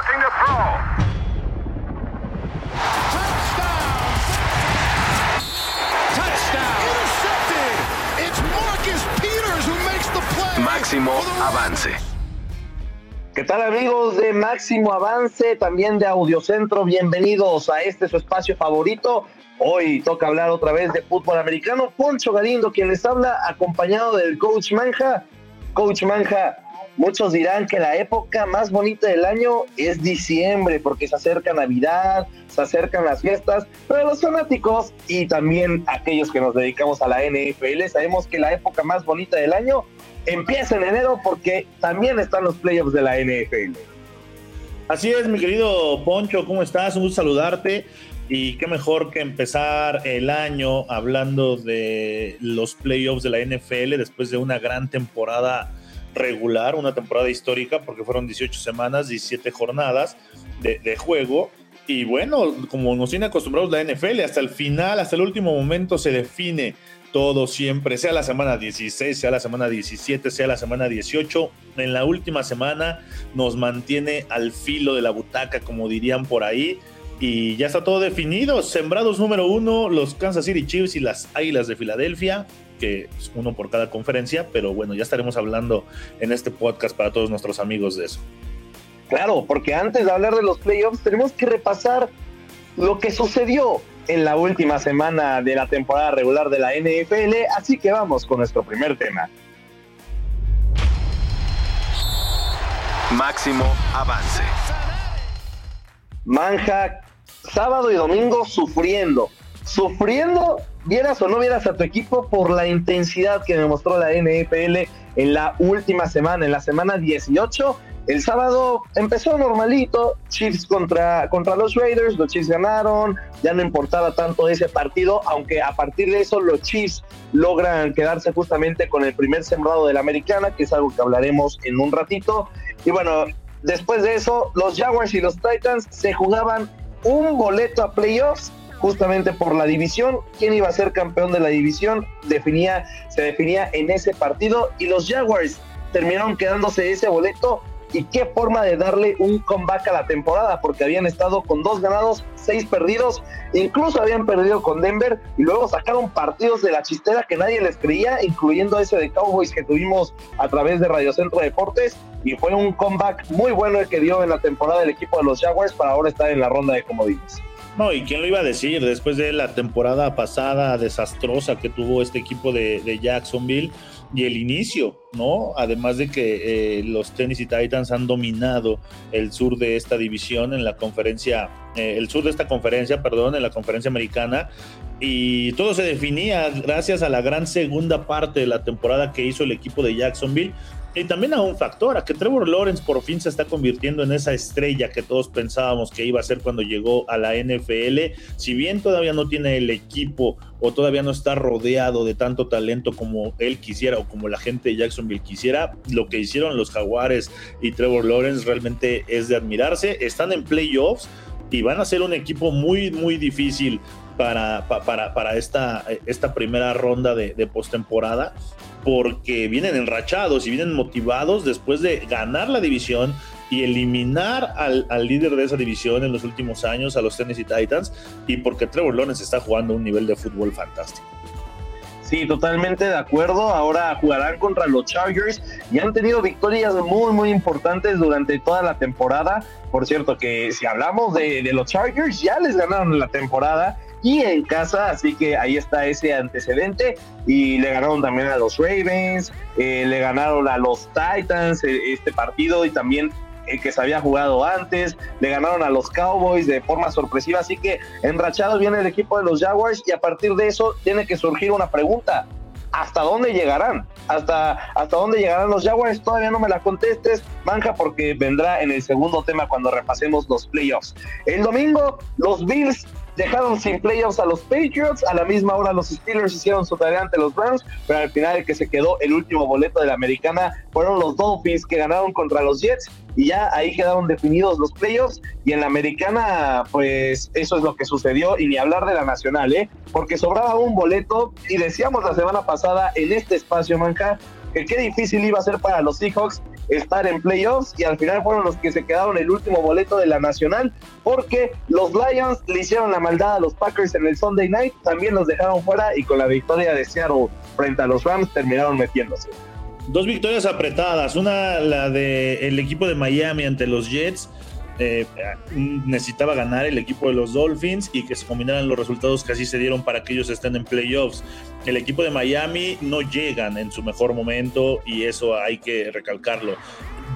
looking to throw. Máximo avance. ¿Qué tal amigos de Máximo Avance, también de Audiocentro? Bienvenidos a este su espacio favorito. Hoy toca hablar otra vez de fútbol americano. Poncho Galindo, quien les habla, acompañado del coach Manja. Coach Manja, muchos dirán que la época más bonita del año es diciembre, porque se acerca Navidad, se acercan las fiestas, pero los fanáticos y también aquellos que nos dedicamos a la NFL sabemos que la época más bonita del año empieza en enero porque también están los playoffs de la NFL. Así es, mi querido Poncho, ¿cómo estás? Un gusto saludarte. Y qué mejor que empezar el año hablando de los playoffs de la NFL después de una gran temporada regular, una temporada histórica, porque fueron 18 semanas, 17 jornadas de, de juego. Y bueno, como nos tiene acostumbrados la NFL, hasta el final, hasta el último momento se define todo siempre, sea la semana 16, sea la semana 17, sea la semana 18. En la última semana nos mantiene al filo de la butaca, como dirían por ahí. Y ya está todo definido. Sembrados número uno, los Kansas City Chiefs y las Águilas de Filadelfia, que es uno por cada conferencia, pero bueno, ya estaremos hablando en este podcast para todos nuestros amigos de eso. Claro, porque antes de hablar de los playoffs tenemos que repasar lo que sucedió en la última semana de la temporada regular de la NFL, así que vamos con nuestro primer tema. Máximo avance. Manja, sábado y domingo sufriendo, sufriendo, vieras o no vieras a tu equipo por la intensidad que demostró la NFL en la última semana, en la semana 18 el sábado empezó normalito, Chiefs contra, contra los Raiders, los Chiefs ganaron, ya no importaba tanto ese partido, aunque a partir de eso los Chiefs logran quedarse justamente con el primer sembrado de la americana, que es algo que hablaremos en un ratito. Y bueno, después de eso, los Jaguars y los Titans se jugaban un boleto a playoffs justamente por la división. ¿Quién iba a ser campeón de la división? Definía, se definía en ese partido y los Jaguars terminaron quedándose ese boleto y qué forma de darle un comeback a la temporada, porque habían estado con dos ganados, seis perdidos, incluso habían perdido con Denver y luego sacaron partidos de la chistera que nadie les creía, incluyendo ese de Cowboys que tuvimos a través de Radio Centro Deportes y fue un comeback muy bueno el que dio en la temporada el equipo de los Jaguars para ahora estar en la ronda de comodines. No, y quién lo iba a decir después de la temporada pasada desastrosa que tuvo este equipo de, Jacksonville y el inicio, ¿no? Además de que eh, los Tennessee Titans han dominado el sur de esta división en la conferencia, eh, el sur de esta conferencia, perdón, en la conferencia americana. Y todo se definía gracias a la gran segunda parte de la temporada que hizo el equipo de Jacksonville, y también a un factor, a que Trevor Lawrence por fin se está convirtiendo en esa estrella que todos pensábamos que iba a ser cuando llegó a la NFL. Si bien todavía no tiene el equipo o todavía no está rodeado de tanto talento como él quisiera o como la gente de Jacksonville quisiera, lo que hicieron los Jaguares y Trevor Lawrence realmente es de admirarse. Están en playoffs y van a ser un equipo muy, muy difícil para, para, para esta, esta primera ronda de, de postemporada porque vienen enrachados y vienen motivados después de ganar la división y eliminar al, líder de esa división en los últimos años, a los Tennessee Titans, y porque Trevor Lawrence está jugando un nivel de fútbol fantástico. Sí, totalmente de acuerdo. Ahora jugarán contra los Chargers y han tenido victorias muy, muy importantes durante toda la temporada. Por cierto, que si hablamos de, de los Chargers, ya les ganaron la temporada y en casa, así que ahí está ese antecedente y le ganaron también a los Ravens, eh, le ganaron a los Titans eh, este partido y también el que se había jugado antes, le ganaron a los Cowboys de forma sorpresiva, así que enrachado viene el equipo de los Jaguars y a partir de eso tiene que surgir una pregunta, ¿hasta dónde llegarán? ¿Hasta, hasta dónde llegarán los Jaguars? Todavía no me la contestes, manja, porque vendrá en el segundo tema cuando repasemos los playoffs. El domingo, los Bills dejaron sin playoffs a los Patriots, a la misma hora los Steelers hicieron su tarea ante los Browns, pero al final el que se quedó el último boleto de la americana fueron los Dolphins que ganaron contra los Jets y ya ahí quedaron definidos los playoffs y en la americana pues eso es lo que sucedió y ni hablar de la nacional, ¿eh? porque sobraba un boleto y decíamos la semana pasada en este espacio, Manca, que qué difícil iba a ser para los Seahawks estar en playoffs y al final fueron los que se quedaron el último boleto de la nacional porque los Lions le hicieron la maldad a los Packers en el Sunday night, también los dejaron fuera y con la victoria de Seattle frente a los Rams terminaron metiéndose. Dos victorias apretadas, una la de el equipo de Miami ante los Jets eh, necesitaba ganar el equipo de los Dolphins y que se combinaran los resultados que así se dieron para que ellos estén en playoffs. El equipo de Miami no llegan en su mejor momento y eso hay que recalcarlo.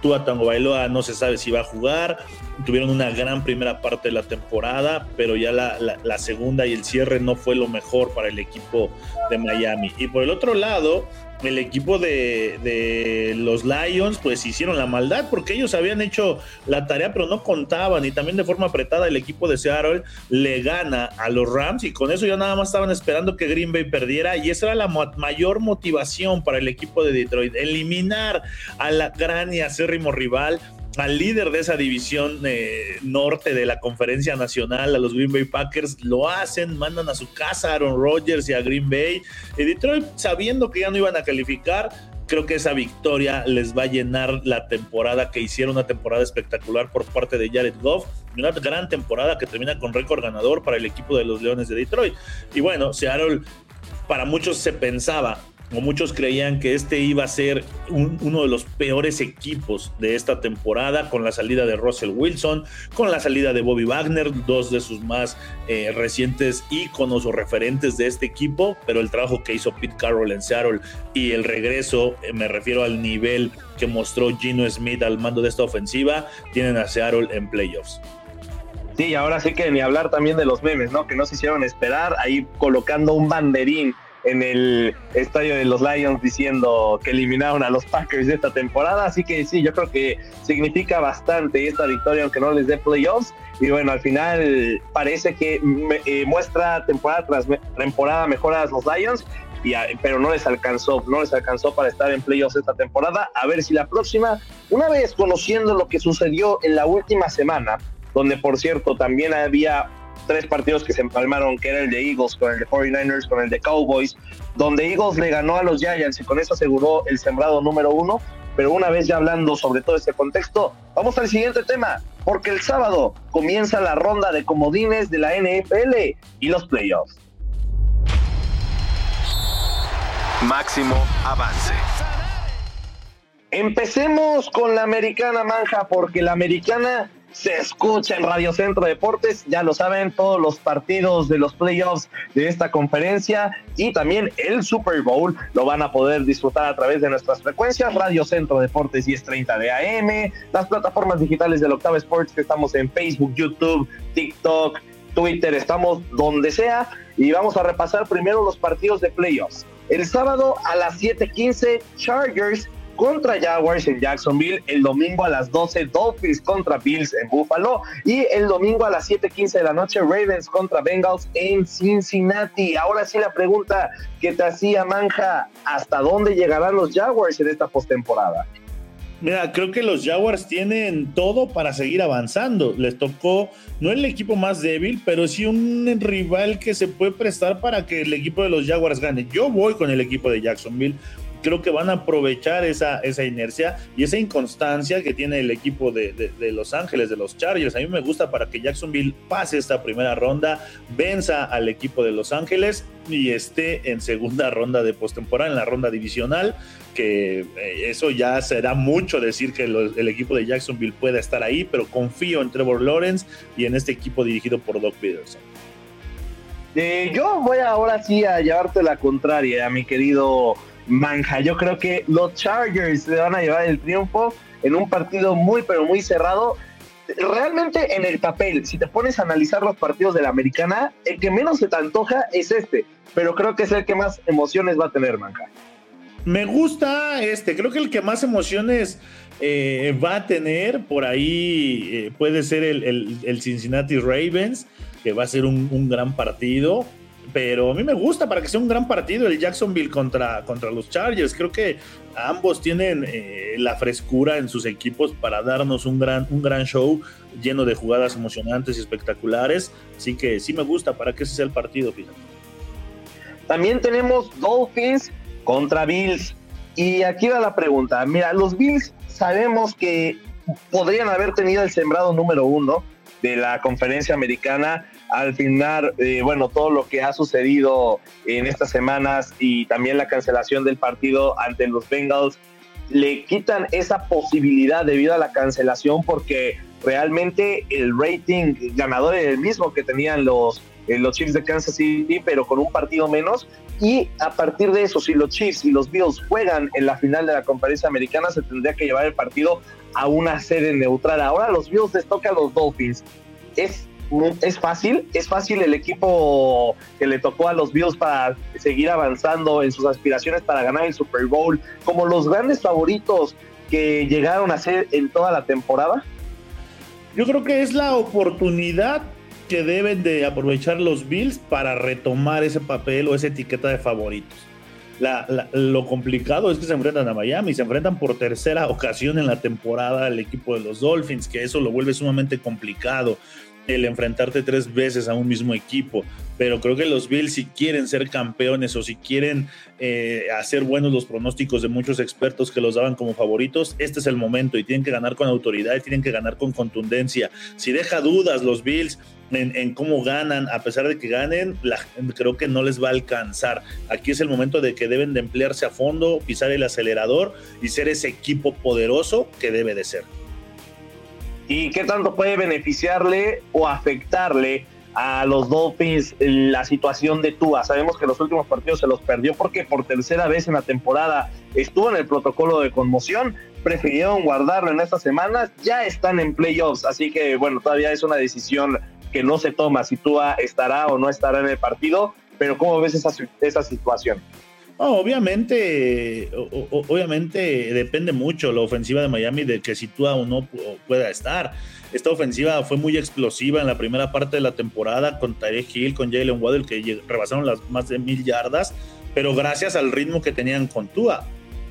Tua Tango Bailoa no se sabe si va a jugar. Tuvieron una gran primera parte de la temporada, pero ya la, la, segunda y el cierre no fue lo mejor para el equipo de Miami. Y por el otro lado, el equipo de, los Lions pues hicieron la maldad porque ellos habían hecho la tarea pero no contaban y también de forma apretada el equipo de Seattle le gana a los Rams y con eso ya nada más estaban esperando que Green Bay perdiera y esa era la mayor motivación para el equipo de Detroit, eliminar a la gran y acérrimo rival al líder de esa división eh, norte de la conferencia nacional, a los Green Bay Packers, lo hacen, mandan a su casa a Aaron Rodgers y a Green Bay. Y Detroit, sabiendo que ya no iban a calificar, creo que esa victoria les va a llenar la temporada que hicieron, una temporada espectacular por parte de Jared Goff, una gran temporada que termina con récord ganador para el equipo de los Leones de Detroit. Y bueno, Seattle, para muchos se pensaba como muchos creían que este iba a ser uno de los peores equipos de esta temporada, con la salida de Russell Wilson, con la salida de Bobby Wagner, dos de sus más eh, recientes íconos o referentes de este equipo, pero el trabajo que hizo Pete Carroll en Seattle y el regreso, eh, me refiero al nivel que mostró Gino Smith al mando de esta ofensiva, tienen a Seattle en playoffs. Sí, ahora sí que ni hablar también de los memes, ¿no? Que no se hicieron esperar, ahí colocando un banderín en el estadio de los Lions diciendo que eliminaron a los Packers de esta temporada. Así que sí, yo creo que significa bastante esta victoria, aunque no les dé playoffs. Y bueno, al final parece que eh, muestra temporada tras temporada mejoras los Lions, y, pero no les alcanzó, no les alcanzó para estar en playoffs esta temporada. A ver si la próxima, una vez conociendo lo que sucedió en la última semana, donde por cierto también había tres partidos que se empalmaron, que era el de Eagles con el de 49ers, con el de Cowboys, donde Eagles le ganó a los Giants y con eso aseguró el sembrado número uno. Pero una vez ya hablando sobre todo este contexto, vamos al siguiente tema, porque el sábado comienza la ronda de comodines de la NFL y los playoffs. Máximo avance. Empecemos con la americana manja, porque la americana se escucha en Radio Centro Deportes, ya lo saben, todos los partidos de los playoffs de esta conferencia y también el Super Bowl lo van a poder disfrutar a través de nuestras frecuencias, Radio Centro Deportes 1030 de AM, las plataformas digitales del Octava Sports que estamos en Facebook, YouTube, TikTok, Twitter, estamos donde sea y vamos a repasar primero los partidos de playoffs. El sábado a las 7:15 Chargers contra Jaguars en Jacksonville, el domingo a las 12 Dolphins contra Bills en Buffalo y el domingo a las 7:15 de la noche Ravens contra Bengals en Cincinnati. Ahora sí la pregunta que te hacía Manja, ¿hasta dónde llegarán los Jaguars en esta postemporada? Mira, creo que los Jaguars tienen todo para seguir avanzando. Les tocó, no el equipo más débil, pero sí un rival que se puede prestar para que el equipo de los Jaguars gane. Yo voy con el equipo de Jacksonville creo que van a aprovechar esa, esa inercia y esa inconstancia que tiene el equipo de, Los Ángeles, de los Chargers. A mí me gusta para que Jacksonville pase esta primera ronda, venza al equipo de Los Ángeles y esté en segunda ronda de postemporada, en la ronda divisional, que eh, eso ya será mucho decir que el equipo de Jacksonville pueda estar ahí, pero confío en Trevor Lawrence y en este equipo dirigido por Doc Peterson. Eh, yo voy ahora sí a llevarte la contraria, mi querido manja. Yo creo que los Chargers se van a llevar el triunfo en un partido muy, pero muy cerrado. Realmente en el papel, si te pones a analizar los partidos de la americana, el que menos se te antoja es este, pero creo que es el que más emociones va a tener, manja. Me gusta este, creo que el que más emociones eh, va a tener por ahí eh, puede ser el, Cincinnati Ravens, que va a ser un gran partido pero a mí me gusta para que sea un gran partido el Jacksonville contra, contra los Chargers. Creo que ambos tienen eh, la frescura en sus equipos para darnos un gran, un gran show lleno de jugadas emocionantes y espectaculares. Así que sí me gusta para que ese sea el partido, fíjate. También tenemos Dolphins contra Bills. Y aquí va la pregunta. Mira, los Bills sabemos que podrían haber tenido el sembrado número uno de la conferencia americana. Al final, eh, bueno, todo lo que ha sucedido en estas semanas y también la cancelación del partido ante los Bengals le quitan esa posibilidad debido a la cancelación porque realmente el rating ganador es el mismo que tenían los, eh, los Chiefs de Kansas City, pero con un partido menos. Y a partir de eso, si los Chiefs y los Bills juegan en la final de la conferencia americana, se tendría que llevar el partido a una sede neutral. Ahora los Bills les toca a los Dolphins. Es es fácil, es fácil el equipo que le tocó a los Bills para seguir avanzando en sus aspiraciones para ganar el Super Bowl, como los grandes favoritos que llegaron a ser en toda la temporada? Yo creo que es la oportunidad que deben de aprovechar los Bills para retomar ese papel o esa etiqueta de favoritos. lo complicado es que se enfrentan a Miami, se enfrentan por tercera ocasión en la temporada al equipo de los Dolphins, que eso lo vuelve sumamente complicado el enfrentarte tres veces a un mismo equipo. Pero creo que los Bills, si quieren ser campeones o si quieren eh, hacer buenos los pronósticos de muchos expertos que los daban como favoritos, este es el momento y tienen que ganar con autoridad y tienen que ganar con contundencia. Si deja dudas los Bills en, cómo ganan, a pesar de que ganen, creo que no les va a alcanzar. Aquí es el momento de que deben de emplearse a fondo, pisar el acelerador y ser ese equipo poderoso que debe de ser y qué tanto puede beneficiarle o afectarle a los Dolphins la situación de Tua. Sabemos que los últimos partidos se los perdió porque por tercera vez en la temporada estuvo en el protocolo de conmoción. Prefirieron guardarlo en estas semanas. Ya están en playoffs, así que bueno, todavía es una decisión que no se toma si Tua estará o no estará en el partido. Pero ¿cómo ves esa, esa situación? Obviamente, obviamente depende mucho la ofensiva de Miami de que sitúa o no pueda estar. Esta ofensiva fue muy explosiva en la primera parte de la temporada con Tyreek Hill, con Jalen Waddell, que rebasaron las más de mil yardas, pero gracias al ritmo que tenían con Tua.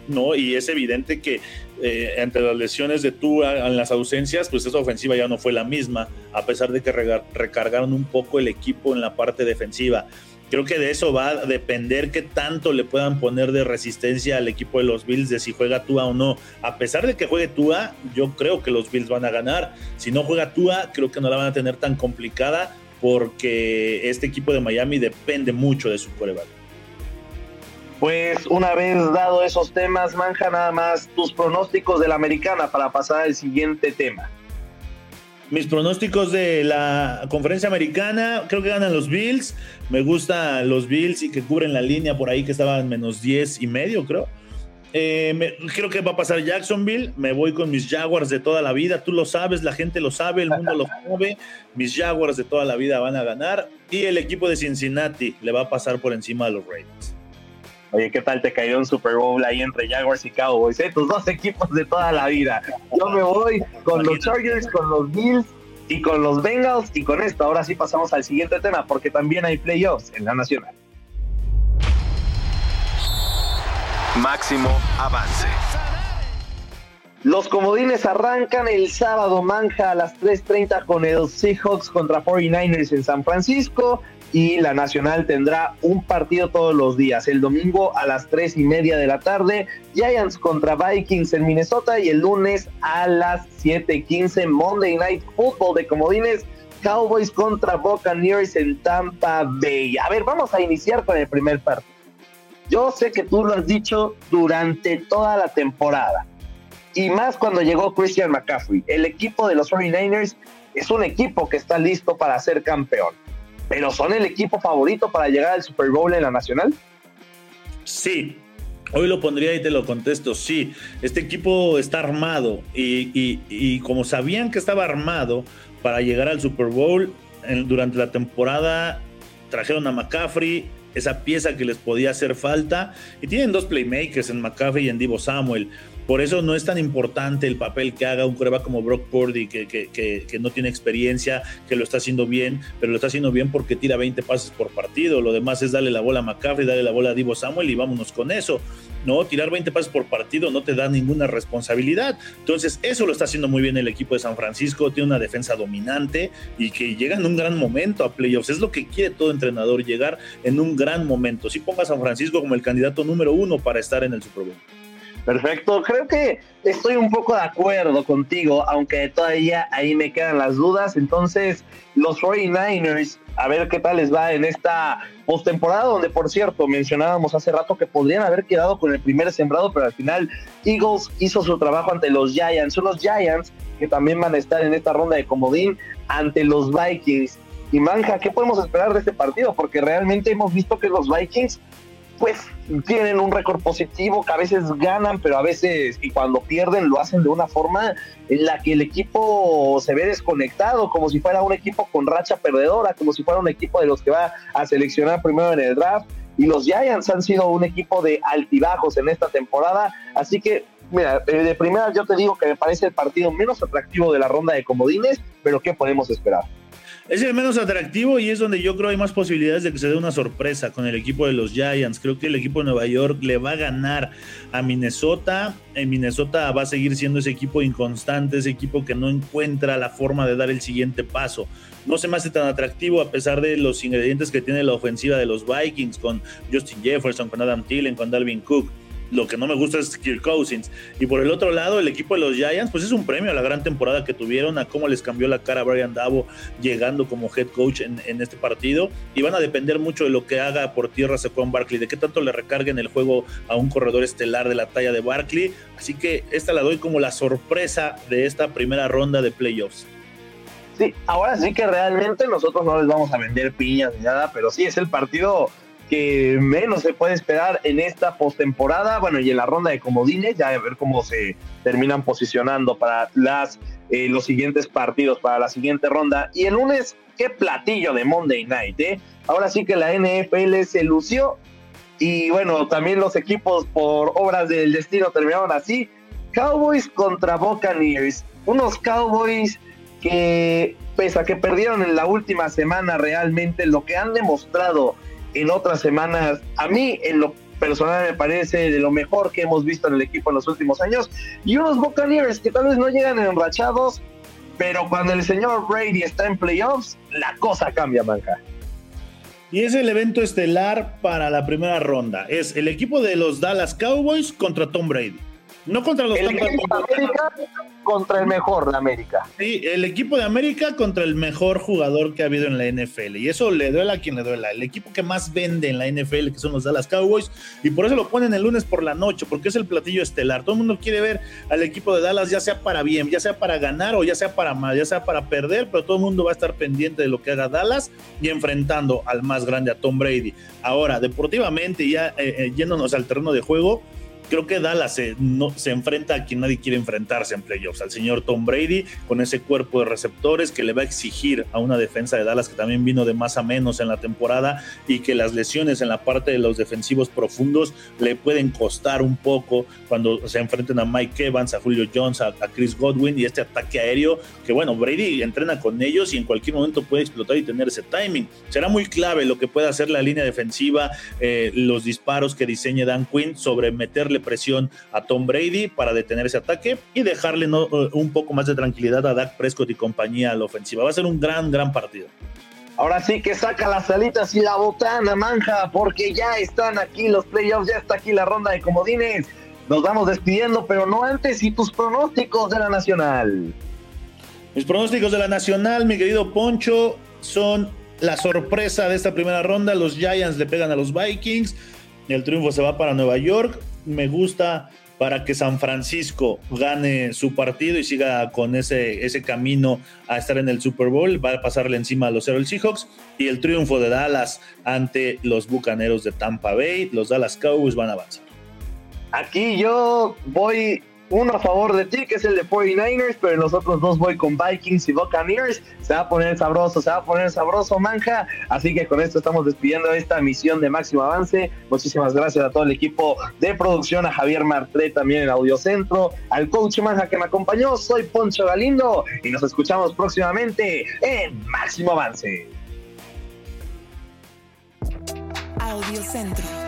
¿no? Y es evidente que eh, entre las lesiones de Tua, en las ausencias, pues esa ofensiva ya no fue la misma, a pesar de que recargaron un poco el equipo en la parte defensiva. Creo que de eso va a depender qué tanto le puedan poner de resistencia al equipo de los Bills de si juega Tua o no. A pesar de que juegue Tua, yo creo que los Bills van a ganar. Si no juega Tua, creo que no la van a tener tan complicada porque este equipo de Miami depende mucho de su coreback. Pues una vez dado esos temas, Manja, nada más tus pronósticos de la americana para pasar al siguiente tema. Mis pronósticos de la conferencia americana, creo que ganan los Bills. Me gustan los Bills y que cubren la línea por ahí que estaba en menos 10 y medio, creo. Eh, creo que va a pasar Jacksonville. Me voy con mis Jaguars de toda la vida. Tú lo sabes, la gente lo sabe, el mundo lo sabe. Mis Jaguars de toda la vida van a ganar. Y el equipo de Cincinnati le va a pasar por encima de los Ravens. Oye, ¿qué tal te cayó un Super Bowl ahí entre Jaguars y Cowboys? Eh? Tus dos equipos de toda la vida. Yo me voy con los Chargers, con los Bills y con los Bengals. Y con esto, ahora sí pasamos al siguiente tema, porque también hay playoffs en la Nacional. Máximo avance. Los comodines arrancan el sábado, manja a las 3.30 con el Seahawks contra 49ers en San Francisco y la Nacional tendrá un partido todos los días. El domingo a las tres y media de la tarde, Giants contra Vikings en Minnesota y el lunes a las 7:15 Monday Night Football de Comodines. Cowboys contra Buccaneers en Tampa Bay. A ver, vamos a iniciar con el primer partido. Yo sé que tú lo has dicho durante toda la temporada. Y más cuando llegó Christian McCaffrey. El equipo de los 49ers es un equipo que está listo para ser campeón pero son el equipo favorito para llegar al Super Bowl en la Nacional. Sí, Hoy lo pondría y te lo contesto, sí, este equipo está armado y, como sabían que estaba armado para llegar al Super Bowl durante la temporada, trajeron a McCaffrey, esa pieza que les podía hacer falta, y tienen dos playmakers en McCaffrey y en Divo Samuel. Por eso no es tan importante el papel que haga un prueba como Brock Purdy, que, que, no tiene experiencia, que lo está haciendo bien, pero lo está haciendo bien porque tira 20 pases por partido. Lo demás es darle la bola a McCaffrey, darle la bola a Divo Samuel y vámonos con eso. No, tirar 20 pases por partido no te da ninguna responsabilidad. Entonces, eso lo está haciendo muy bien el equipo de San Francisco. Tiene una defensa dominante y que llega en un gran momento a playoffs. Es lo que quiere todo entrenador, llegar en un gran momento. Si ponga a San Francisco como el candidato número uno para estar en el Super Bowl. Perfecto, creo que estoy un poco de acuerdo contigo, aunque todavía ahí me quedan las dudas. Entonces, los 49ers, a ver qué tal les va en esta postemporada, donde por cierto mencionábamos hace rato que podrían haber quedado con el primer sembrado, pero al final Eagles hizo su trabajo ante los Giants. Son los Giants que también van a estar en esta ronda de comodín ante los Vikings. Y Manja, ¿qué podemos esperar de este partido? Porque realmente hemos visto que los Vikings pues tienen un récord positivo, que a veces ganan, pero a veces, y cuando pierden, lo hacen de una forma en la que el equipo se ve desconectado, como si fuera un equipo con racha perdedora, como si fuera un equipo de los que va a seleccionar primero en el draft. Y los Giants han sido un equipo de altibajos en esta temporada, así que Mira, eh, de primera yo te digo que me parece el partido menos atractivo de la ronda de comodines, pero ¿qué podemos esperar? Es el menos atractivo y es donde yo creo hay más posibilidades de que se dé una sorpresa con el equipo de los Giants. Creo que el equipo de Nueva York le va a ganar a Minnesota. En Minnesota va a seguir siendo ese equipo inconstante, ese equipo que no encuentra la forma de dar el siguiente paso. No se me hace tan atractivo a pesar de los ingredientes que tiene la ofensiva de los Vikings con Justin Jefferson, con Adam Thielen, con Dalvin Cook lo que no me gusta es Kirk Cousins. Y por el otro lado, el equipo de los Giants, pues es un premio a la gran temporada que tuvieron, a cómo les cambió la cara a Brian Davo llegando como head coach en, este partido. Y van a depender mucho de lo que haga por tierra Saquon Barkley, de qué tanto le recarguen el juego a un corredor estelar de la talla de Barkley. Así que esta la doy como la sorpresa de esta primera ronda de playoffs. Sí, ahora sí que realmente nosotros no les vamos a vender piñas ni nada, pero sí es el partido que menos se puede esperar en esta postemporada, bueno, y en la ronda de comodines, ya a ver cómo se terminan posicionando para las eh, los siguientes partidos, para la siguiente ronda. Y el lunes, qué platillo de Monday Night, ¿eh? Ahora sí que la NFL se lució y bueno, también los equipos por obras del destino terminaron así. Cowboys contra Buccaneers, unos Cowboys que pese a que perdieron en la última semana realmente lo que han demostrado en otras semanas, a mí en lo personal me parece de lo mejor que hemos visto en el equipo en los últimos años. Y unos Buccaneers que tal vez no llegan enrachados, pero cuando el señor Brady está en playoffs, la cosa cambia, manja. Y es el evento estelar para la primera ronda. Es el equipo de los Dallas Cowboys contra Tom Brady. No contra los el equipo de América contra el mejor de América. Sí, el equipo de América contra el mejor jugador que ha habido en la NFL. Y eso le duela a quien le duela. El equipo que más vende en la NFL, que son los Dallas Cowboys. Y por eso lo ponen el lunes por la noche, porque es el platillo estelar. Todo el mundo quiere ver al equipo de Dallas, ya sea para bien, ya sea para ganar o ya sea para mal, ya sea para perder, pero todo el mundo va a estar pendiente de lo que haga Dallas y enfrentando al más grande, a Tom Brady. Ahora, deportivamente, ya eh, eh, yéndonos al terreno de juego, creo que Dallas se, no, se enfrenta a quien nadie quiere enfrentarse en playoffs, al señor Tom Brady, con ese cuerpo de receptores que le va a exigir a una defensa de Dallas que también vino de más a menos en la temporada y que las lesiones en la parte de los defensivos profundos le pueden costar un poco cuando se enfrenten a Mike Evans, a Julio Jones, a, Chris Godwin y este ataque aéreo que bueno, Brady entrena con ellos y en cualquier momento puede explotar y tener ese timing. Será muy clave lo que pueda hacer la línea defensiva, eh, los disparos que diseñe Dan Quinn sobre meterle presión a Tom Brady para detener ese ataque y dejarle eh, un poco más de tranquilidad a Dak Prescott y compañía a la ofensiva. Va a ser un gran, gran partido. Ahora sí que saca las salitas y la botana, manja, porque ya están aquí los playoffs, ya está aquí la ronda de comodines. Nos vamos despidiendo, pero no antes. ¿Y tus pronósticos de la Nacional? Mis pronósticos de la Nacional, mi querido Poncho, son la sorpresa de esta primera ronda. Los Giants le pegan a los Vikings. El triunfo se va para Nueva York me gusta para que San Francisco gane su partido y siga con ese, ese camino a estar en el Super Bowl. Va a pasarle encima a los Seattle Seahawks y el triunfo de Dallas ante los Bucaneros de Tampa Bay. Los Dallas Cowboys van a avanzar. Aquí yo voy uno a favor de ti, que es el de 49ers, pero los otros dos voy con Vikings y Buccaneers. Se va a poner sabroso, se va a poner sabroso, manja. Así que con esto estamos despidiendo esta misión de máximo avance. Muchísimas gracias a todo el equipo de producción, a Javier Martré también en Audiocentro, al coach manja que me acompañó. Soy Poncho Galindo y nos escuchamos próximamente en Máximo Avance. Audiocentro